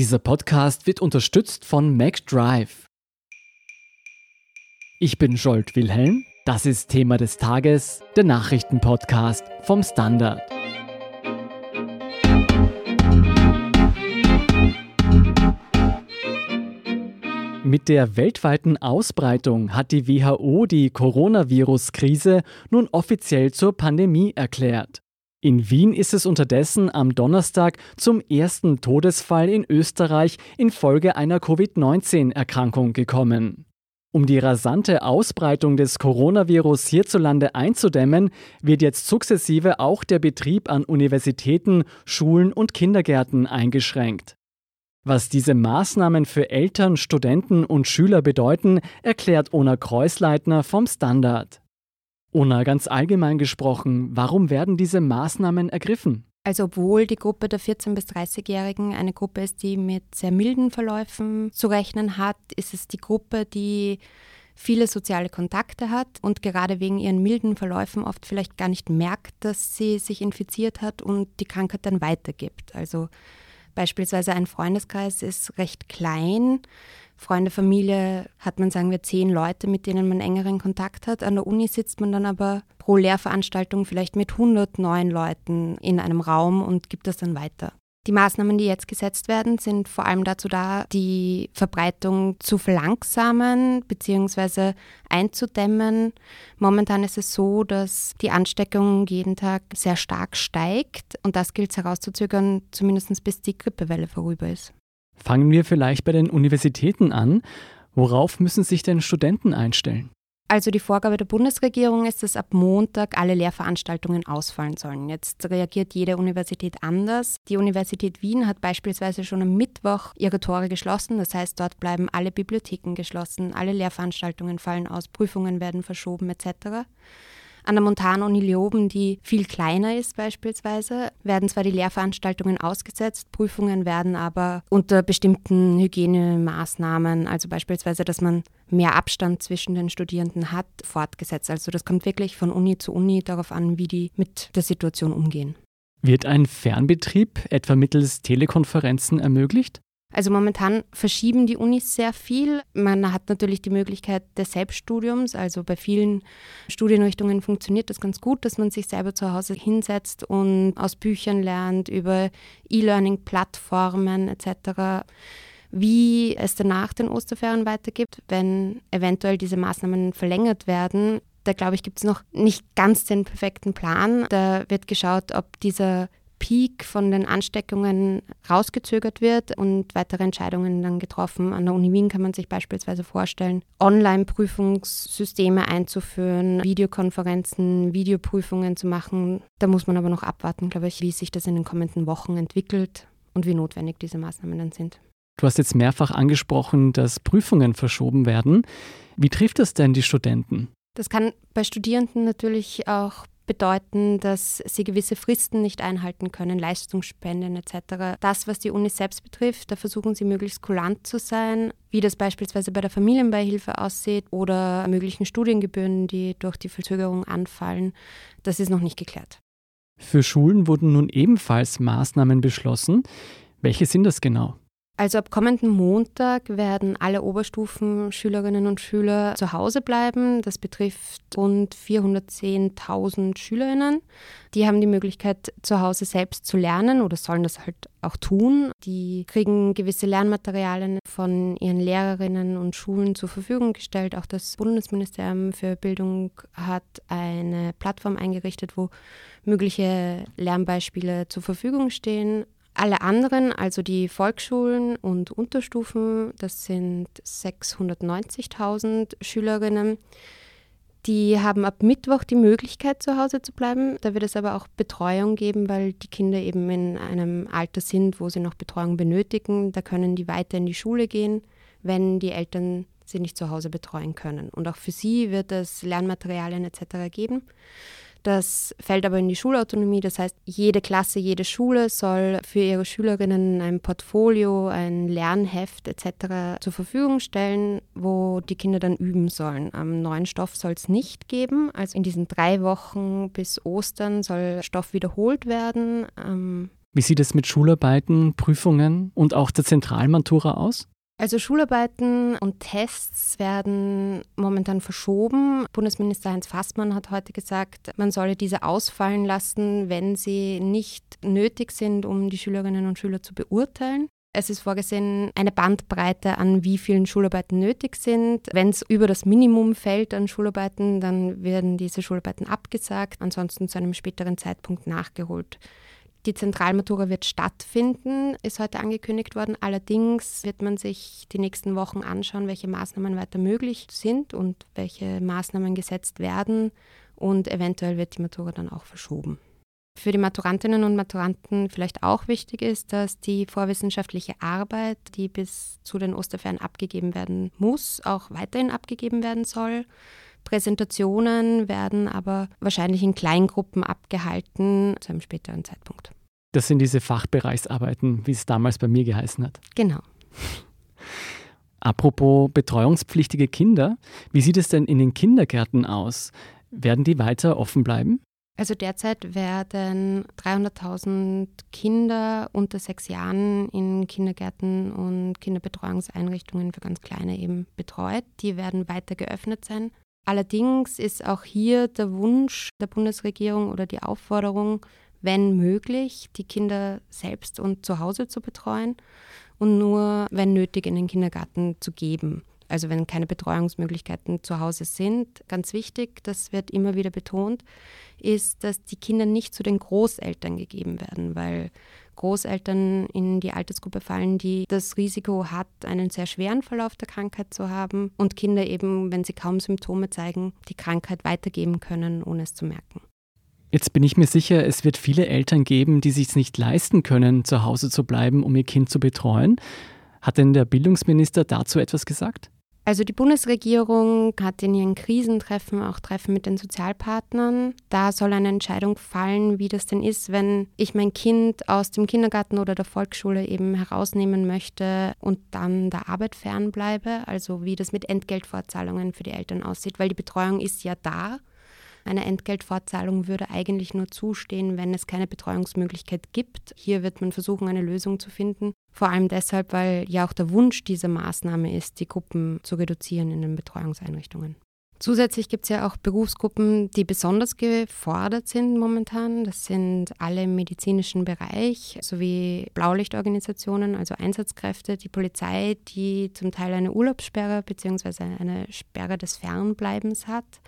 Dieser Podcast wird unterstützt von MacDrive. Ich bin Scholt Wilhelm. Das ist Thema des Tages, der Nachrichtenpodcast vom Standard. Mit der weltweiten Ausbreitung hat die WHO die Coronavirus-Krise nun offiziell zur Pandemie erklärt. In Wien ist es unterdessen am Donnerstag zum ersten Todesfall in Österreich infolge einer Covid-19-Erkrankung gekommen. Um die rasante Ausbreitung des Coronavirus hierzulande einzudämmen, wird jetzt sukzessive auch der Betrieb an Universitäten, Schulen und Kindergärten eingeschränkt. Was diese Maßnahmen für Eltern, Studenten und Schüler bedeuten, erklärt Ona Kreuzleitner vom Standard. Ona, ganz allgemein gesprochen, warum werden diese Maßnahmen ergriffen? Also obwohl die Gruppe der 14- bis 30-Jährigen eine Gruppe ist, die mit sehr milden Verläufen zu rechnen hat, ist es die Gruppe, die viele soziale Kontakte hat und gerade wegen ihren milden Verläufen oft vielleicht gar nicht merkt, dass sie sich infiziert hat und die Krankheit dann weitergibt. Also beispielsweise ein Freundeskreis ist recht klein Freunde, Familie hat man, sagen wir, zehn Leute, mit denen man engeren Kontakt hat. An der Uni sitzt man dann aber pro Lehrveranstaltung vielleicht mit 109 Leuten in einem Raum und gibt das dann weiter. Die Maßnahmen, die jetzt gesetzt werden, sind vor allem dazu da, die Verbreitung zu verlangsamen bzw. einzudämmen. Momentan ist es so, dass die Ansteckung jeden Tag sehr stark steigt und das gilt es herauszuzögern, zumindest bis die Grippewelle vorüber ist. Fangen wir vielleicht bei den Universitäten an. Worauf müssen sich denn Studenten einstellen? Also die Vorgabe der Bundesregierung ist, dass ab Montag alle Lehrveranstaltungen ausfallen sollen. Jetzt reagiert jede Universität anders. Die Universität Wien hat beispielsweise schon am Mittwoch ihre Tore geschlossen. Das heißt, dort bleiben alle Bibliotheken geschlossen, alle Lehrveranstaltungen fallen aus, Prüfungen werden verschoben etc. An der Montanuni Leoben, die viel kleiner ist beispielsweise, werden zwar die Lehrveranstaltungen ausgesetzt, Prüfungen werden aber unter bestimmten Hygienemaßnahmen, also beispielsweise, dass man mehr Abstand zwischen den Studierenden hat, fortgesetzt. Also das kommt wirklich von Uni zu Uni darauf an, wie die mit der Situation umgehen. Wird ein Fernbetrieb etwa mittels Telekonferenzen ermöglicht? Also momentan verschieben die Unis sehr viel. Man hat natürlich die Möglichkeit des Selbststudiums. Also bei vielen Studienrichtungen funktioniert das ganz gut, dass man sich selber zu Hause hinsetzt und aus Büchern lernt, über E-Learning-Plattformen etc. Wie es danach den Osterferien weitergibt, wenn eventuell diese Maßnahmen verlängert werden, da glaube ich, gibt es noch nicht ganz den perfekten Plan. Da wird geschaut, ob dieser Peak von den Ansteckungen rausgezögert wird und weitere Entscheidungen dann getroffen. An der Uni Wien kann man sich beispielsweise vorstellen, Online-Prüfungssysteme einzuführen, Videokonferenzen, Videoprüfungen zu machen. Da muss man aber noch abwarten, glaube ich, wie sich das in den kommenden Wochen entwickelt und wie notwendig diese Maßnahmen dann sind. Du hast jetzt mehrfach angesprochen, dass Prüfungen verschoben werden. Wie trifft das denn die Studenten? Das kann bei Studierenden natürlich auch bedeuten, dass sie gewisse Fristen nicht einhalten können, Leistungsspenden etc. Das, was die Uni selbst betrifft, da versuchen sie möglichst kulant zu sein, wie das beispielsweise bei der Familienbeihilfe aussieht oder möglichen Studiengebühren, die durch die Verzögerung anfallen. Das ist noch nicht geklärt. Für Schulen wurden nun ebenfalls Maßnahmen beschlossen. Welche sind das genau? Also ab kommenden Montag werden alle Oberstufenschülerinnen und Schüler zu Hause bleiben. Das betrifft rund 410.000 Schülerinnen. Die haben die Möglichkeit, zu Hause selbst zu lernen oder sollen das halt auch tun. Die kriegen gewisse Lernmaterialien von ihren Lehrerinnen und Schulen zur Verfügung gestellt. Auch das Bundesministerium für Bildung hat eine Plattform eingerichtet, wo mögliche Lernbeispiele zur Verfügung stehen. Alle anderen, also die Volksschulen und Unterstufen, das sind 690.000 Schülerinnen, die haben ab Mittwoch die Möglichkeit, zu Hause zu bleiben. Da wird es aber auch Betreuung geben, weil die Kinder eben in einem Alter sind, wo sie noch Betreuung benötigen. Da können die weiter in die Schule gehen, wenn die Eltern sie nicht zu Hause betreuen können. Und auch für sie wird es Lernmaterialien etc. geben. Das fällt aber in die Schulautonomie. Das heißt, jede Klasse, jede Schule soll für ihre Schülerinnen ein Portfolio, ein Lernheft etc. zur Verfügung stellen, wo die Kinder dann üben sollen. Am neuen Stoff soll es nicht geben. Also in diesen drei Wochen bis Ostern soll Stoff wiederholt werden. Am Wie sieht es mit Schularbeiten, Prüfungen und auch der Zentralmatura aus? Also Schularbeiten und Tests werden momentan verschoben. Bundesminister Heinz Fassmann hat heute gesagt, man solle diese ausfallen lassen, wenn sie nicht nötig sind, um die Schülerinnen und Schüler zu beurteilen. Es ist vorgesehen eine Bandbreite an wie vielen Schularbeiten nötig sind. Wenn es über das Minimum fällt an Schularbeiten, dann werden diese Schularbeiten abgesagt, ansonsten zu einem späteren Zeitpunkt nachgeholt. Die Zentralmatura wird stattfinden, ist heute angekündigt worden. Allerdings wird man sich die nächsten Wochen anschauen, welche Maßnahmen weiter möglich sind und welche Maßnahmen gesetzt werden. Und eventuell wird die Matura dann auch verschoben. Für die Maturantinnen und Maturanten vielleicht auch wichtig ist, dass die vorwissenschaftliche Arbeit, die bis zu den Osterferien abgegeben werden muss, auch weiterhin abgegeben werden soll. Präsentationen werden aber wahrscheinlich in Kleingruppen abgehalten zu einem späteren Zeitpunkt. Das sind diese Fachbereichsarbeiten, wie es damals bei mir geheißen hat. Genau. Apropos betreuungspflichtige Kinder, wie sieht es denn in den Kindergärten aus? Werden die weiter offen bleiben? Also derzeit werden 300.000 Kinder unter sechs Jahren in Kindergärten und Kinderbetreuungseinrichtungen für ganz Kleine eben betreut. Die werden weiter geöffnet sein. Allerdings ist auch hier der Wunsch der Bundesregierung oder die Aufforderung, wenn möglich, die Kinder selbst und zu Hause zu betreuen und nur, wenn nötig, in den Kindergarten zu geben. Also wenn keine Betreuungsmöglichkeiten zu Hause sind. Ganz wichtig, das wird immer wieder betont, ist, dass die Kinder nicht zu den Großeltern gegeben werden, weil Großeltern in die Altersgruppe fallen, die das Risiko hat, einen sehr schweren Verlauf der Krankheit zu haben und Kinder eben, wenn sie kaum Symptome zeigen, die Krankheit weitergeben können, ohne es zu merken. Jetzt bin ich mir sicher, es wird viele Eltern geben, die sich nicht leisten können, zu Hause zu bleiben, um ihr Kind zu betreuen. Hat denn der Bildungsminister dazu etwas gesagt? Also die Bundesregierung hat in ihren Krisentreffen auch Treffen mit den Sozialpartnern. Da soll eine Entscheidung fallen, wie das denn ist, wenn ich mein Kind aus dem Kindergarten oder der Volksschule eben herausnehmen möchte und dann der Arbeit fernbleibe. Also wie das mit Entgeltfortzahlungen für die Eltern aussieht, weil die Betreuung ist ja da. Eine Entgeltfortzahlung würde eigentlich nur zustehen, wenn es keine Betreuungsmöglichkeit gibt. Hier wird man versuchen, eine Lösung zu finden. Vor allem deshalb, weil ja auch der Wunsch dieser Maßnahme ist, die Gruppen zu reduzieren in den Betreuungseinrichtungen. Zusätzlich gibt es ja auch Berufsgruppen, die besonders gefordert sind momentan. Das sind alle im medizinischen Bereich sowie Blaulichtorganisationen, also Einsatzkräfte, die Polizei, die zum Teil eine Urlaubssperre bzw. eine Sperre des Fernbleibens hat.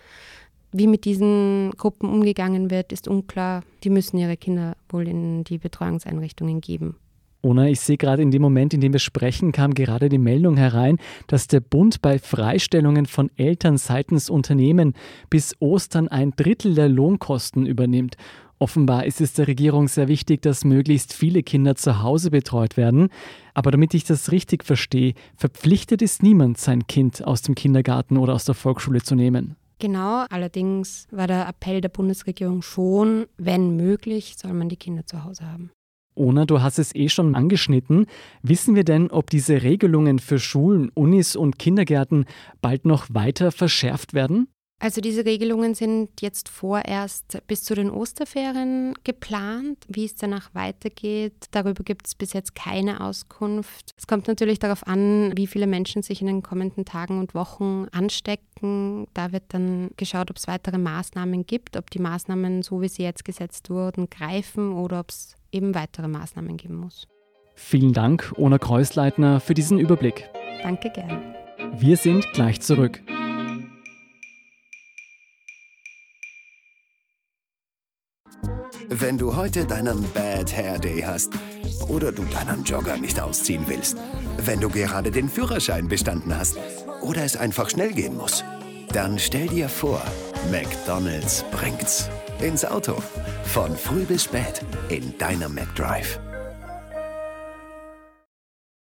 Wie mit diesen Gruppen umgegangen wird, ist unklar. Die müssen ihre Kinder wohl in die Betreuungseinrichtungen geben. Ona, ich sehe gerade in dem Moment, in dem wir sprechen, kam gerade die Meldung herein, dass der Bund bei Freistellungen von Eltern seitens Unternehmen bis Ostern ein Drittel der Lohnkosten übernimmt. Offenbar ist es der Regierung sehr wichtig, dass möglichst viele Kinder zu Hause betreut werden. Aber damit ich das richtig verstehe, verpflichtet ist niemand, sein Kind aus dem Kindergarten oder aus der Volksschule zu nehmen. Genau, allerdings war der Appell der Bundesregierung schon, wenn möglich, soll man die Kinder zu Hause haben. Ona, du hast es eh schon angeschnitten. Wissen wir denn, ob diese Regelungen für Schulen, Unis und Kindergärten bald noch weiter verschärft werden? Also diese Regelungen sind jetzt vorerst bis zu den Osterferien geplant. Wie es danach weitergeht, darüber gibt es bis jetzt keine Auskunft. Es kommt natürlich darauf an, wie viele Menschen sich in den kommenden Tagen und Wochen anstecken. Da wird dann geschaut, ob es weitere Maßnahmen gibt, ob die Maßnahmen, so wie sie jetzt gesetzt wurden, greifen oder ob es eben weitere Maßnahmen geben muss. Vielen Dank, Ona Kreuzleitner, für diesen Überblick. Danke gern. Wir sind gleich zurück. Wenn du heute deinen Bad Hair Day hast oder du deinen Jogger nicht ausziehen willst, wenn du gerade den Führerschein bestanden hast oder es einfach schnell gehen muss, dann stell dir vor, McDonald's bringt's ins Auto. Von früh bis spät in deiner McDrive.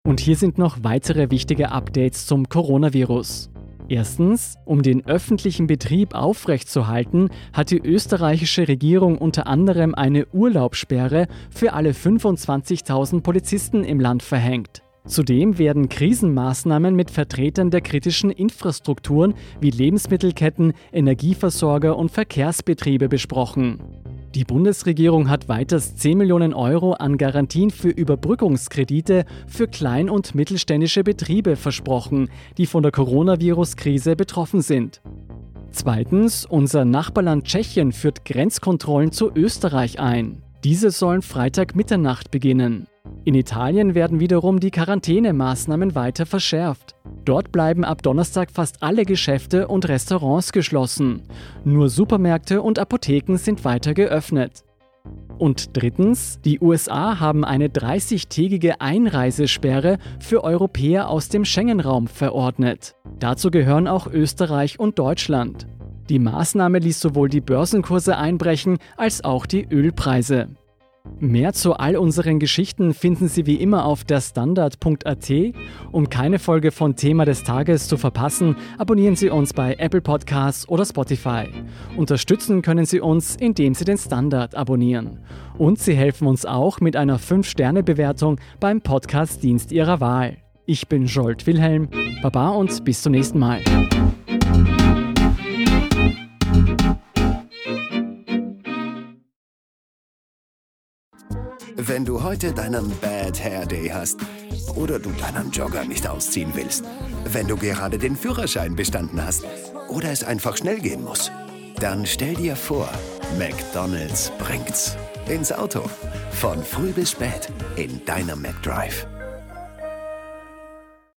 Und hier sind noch weitere wichtige Updates zum Coronavirus. Erstens, um den öffentlichen Betrieb aufrechtzuerhalten, hat die österreichische Regierung unter anderem eine Urlaubssperre für alle 25.000 Polizisten im Land verhängt. Zudem werden Krisenmaßnahmen mit Vertretern der kritischen Infrastrukturen wie Lebensmittelketten, Energieversorger und Verkehrsbetriebe besprochen. Die Bundesregierung hat weiters 10 Millionen Euro an Garantien für Überbrückungskredite für klein- und mittelständische Betriebe versprochen, die von der Coronavirus-Krise betroffen sind. Zweitens, unser Nachbarland Tschechien führt Grenzkontrollen zu Österreich ein. Diese sollen Freitag Mitternacht beginnen. In Italien werden wiederum die Quarantänemaßnahmen weiter verschärft. Dort bleiben ab Donnerstag fast alle Geschäfte und Restaurants geschlossen. Nur Supermärkte und Apotheken sind weiter geöffnet. Und drittens, die USA haben eine 30-tägige Einreisesperre für Europäer aus dem Schengen-Raum verordnet. Dazu gehören auch Österreich und Deutschland. Die Maßnahme ließ sowohl die Börsenkurse einbrechen als auch die Ölpreise. Mehr zu all unseren Geschichten finden Sie wie immer auf derstandard.at. Um keine Folge von Thema des Tages zu verpassen, abonnieren Sie uns bei Apple Podcasts oder Spotify. Unterstützen können Sie uns, indem Sie den Standard abonnieren. Und Sie helfen uns auch mit einer 5-Sterne-Bewertung beim Podcast-Dienst Ihrer Wahl. Ich bin Jolt Wilhelm, Baba und bis zum nächsten Mal. Wenn du heute deinen Bad Hair Day hast oder du deinen Jogger nicht ausziehen willst, wenn du gerade den Führerschein bestanden hast oder es einfach schnell gehen muss, dann stell dir vor, McDonald's bringt's ins Auto. Von früh bis spät in deinem McDrive.